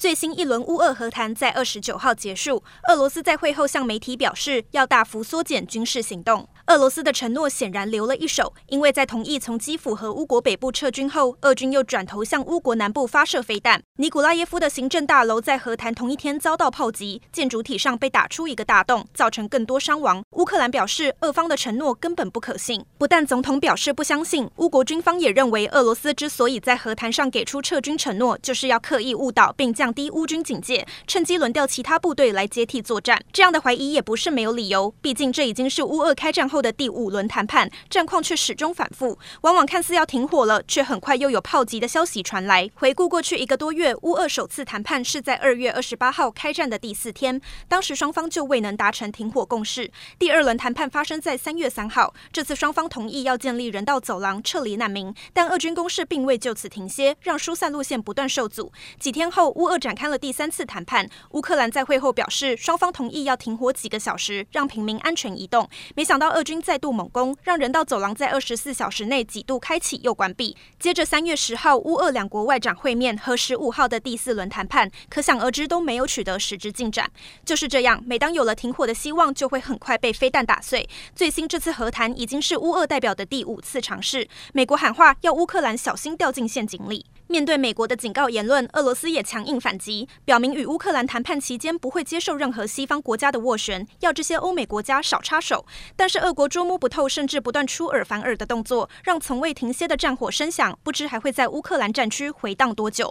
最新一轮乌俄和谈在二十九号结束，俄罗斯在会后向媒体表示要大幅缩减军事行动。俄罗斯的承诺显然留了一手，因为在同意从基辅和乌国北部撤军后，俄军又转头向乌国南部发射飞弹。尼古拉耶夫的行政大楼在和谈同一天遭到炮击，建筑体上被打出一个大洞，造成更多伤亡。乌克兰表示，俄方的承诺根本不可信。不但总统表示不相信，乌国军方也认为，俄罗斯之所以在和谈上给出撤军承诺，就是要刻意误导并降低乌军警戒，趁机轮调其他部队来接替作战。这样的怀疑也不是没有理由，毕竟这已经是乌俄开战后的第五轮谈判，战况却始终反复，往往看似要停火了，却很快又有炮击的消息传来。回顾过去一个多月，乌俄首次谈判是在二月二十八号开战的第四天，当时双方就未能达成停火共识。第二轮谈判发生在三月三号，这次双方同意要建立人道走廊撤离难民，但俄军攻势并未就此停歇，让疏散路线不断受阻。几天后，乌俄展开了第三次谈判，乌克兰在会后表示，双方同意要停火几个小时，让平民安全移动。没想到俄军再度猛攻，让人道走廊在二十四小时内几度开启又关闭。接着三月十号，乌俄两国外长会面和十五号的第四轮谈判，可想而知都没有取得实质进展。就是这样，每当有了停火的希望，就会很快被飞弹打碎。最新这次和谈已经是乌俄代表的第五次尝试，美国喊话要乌克兰小心掉进陷阱里。面对美国的警告言论，俄罗斯也强硬反击，表明与乌克兰谈判期间不会接受任何西方国家的斡旋，要这些欧美国家少插手。但是俄国捉摸不透，甚至不断出尔反尔的动作，让从未停歇的战火声响，不知还会在乌克兰战区回荡多久。